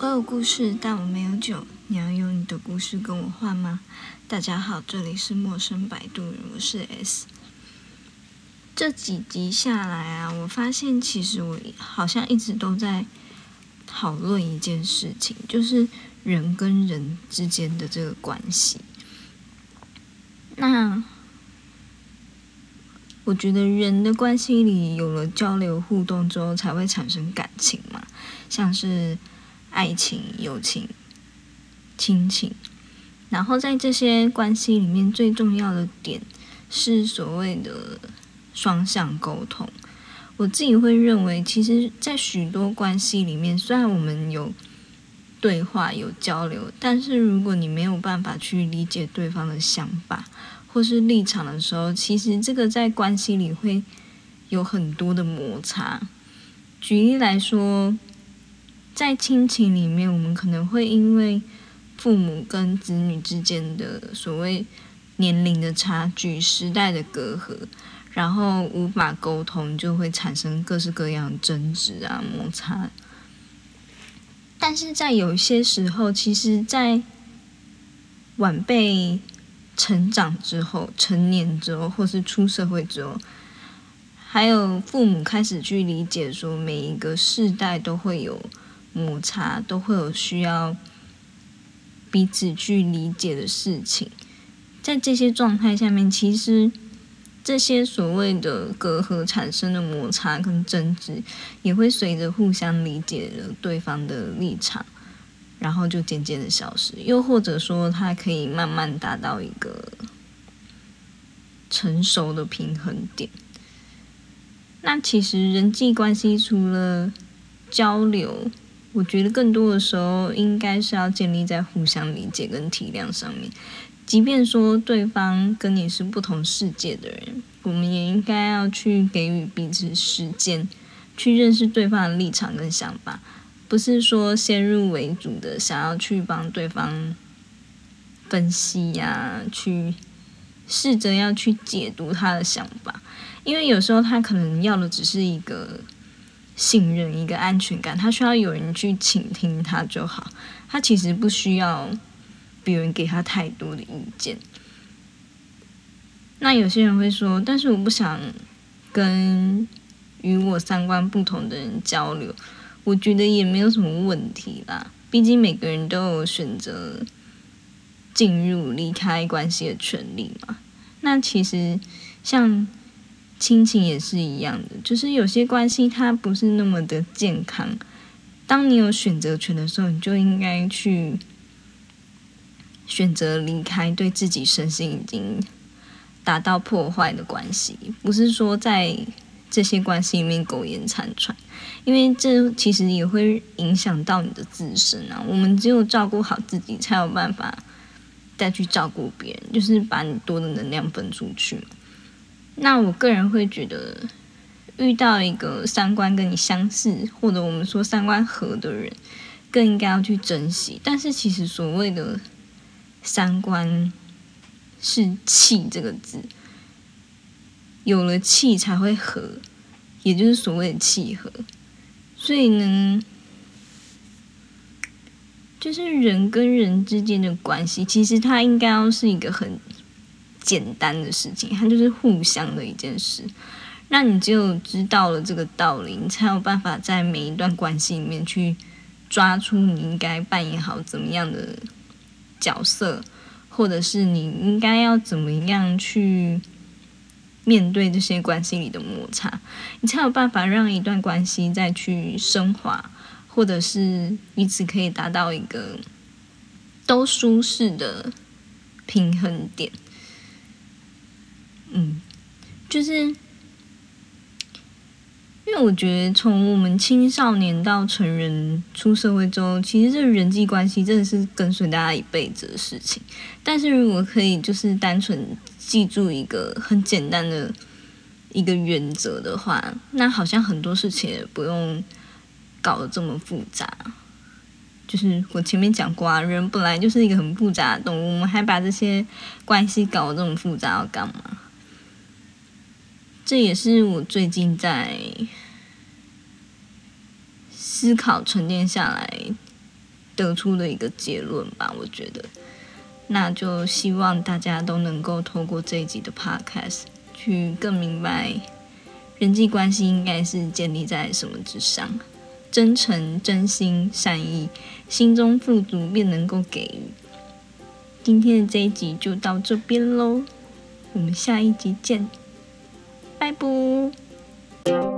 我有故事，但我没有酒。你要用你的故事跟我换吗？大家好，这里是陌生摆渡人，我是 S。这几集下来啊，我发现其实我好像一直都在讨论一件事情，就是人跟人之间的这个关系。那我觉得人的关系里有了交流互动之后，才会产生感情嘛，像是。爱情、友情、亲情，然后在这些关系里面，最重要的点是所谓的双向沟通。我自己会认为，其实，在许多关系里面，虽然我们有对话、有交流，但是如果你没有办法去理解对方的想法或是立场的时候，其实这个在关系里会有很多的摩擦。举例来说。在亲情里面，我们可能会因为父母跟子女之间的所谓年龄的差距、时代的隔阂，然后无法沟通，就会产生各式各样的争执啊、摩擦。但是在有些时候，其实，在晚辈成长之后、成年之后，或是出社会之后，还有父母开始去理解，说每一个世代都会有。摩擦都会有需要彼此去理解的事情，在这些状态下面，其实这些所谓的隔阂产生的摩擦跟争执，也会随着互相理解了对方的立场，然后就渐渐的消失。又或者说，它可以慢慢达到一个成熟的平衡点。那其实人际关系除了交流，我觉得更多的时候，应该是要建立在互相理解跟体谅上面。即便说对方跟你是不同世界的人，我们也应该要去给予彼此时间，去认识对方的立场跟想法，不是说先入为主的想要去帮对方分析呀，去试着要去解读他的想法，因为有时候他可能要的只是一个。信任一个安全感，他需要有人去倾听他就好。他其实不需要别人给他太多的意见。那有些人会说，但是我不想跟与我三观不同的人交流。我觉得也没有什么问题啦，毕竟每个人都有选择进入、离开关系的权利嘛。那其实像。亲情也是一样的，就是有些关系它不是那么的健康。当你有选择权的时候，你就应该去选择离开对自己身心已经达到破坏的关系，不是说在这些关系里面苟延残喘，因为这其实也会影响到你的自身啊。我们只有照顾好自己，才有办法再去照顾别人，就是把你多的能量分出去。那我个人会觉得，遇到一个三观跟你相似，或者我们说三观合的人，更应该要去珍惜。但是其实所谓的三观是气这个字，有了气才会合，也就是所谓的契合。所以呢，就是人跟人之间的关系，其实它应该要是一个很。简单的事情，它就是互相的一件事。那你只有知道了这个道理，你才有办法在每一段关系里面去抓出你应该扮演好怎么样的角色，或者是你应该要怎么样去面对这些关系里的摩擦，你才有办法让一段关系再去升华，或者是彼此可以达到一个都舒适的平衡点。嗯，就是因为我觉得从我们青少年到成人出社会之后，其实这人际关系真的是跟随大家一辈子的事情。但是如果可以就是单纯记住一个很简单的一个原则的话，那好像很多事情也不用搞得这么复杂。就是我前面讲过啊，人本来就是一个很复杂的动物，我们还把这些关系搞得这么复杂，要干嘛？这也是我最近在思考、沉淀下来得出的一个结论吧。我觉得，那就希望大家都能够透过这一集的 podcast 去更明白人际关系应该是建立在什么之上。真诚、真心、善意，心中富足便能够给予。今天的这一集就到这边喽，我们下一集见，拜拜。